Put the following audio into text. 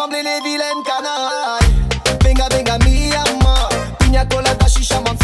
trembler les vilaines canailles. Venga, venga, mi amor. Pina colada, chicha, mon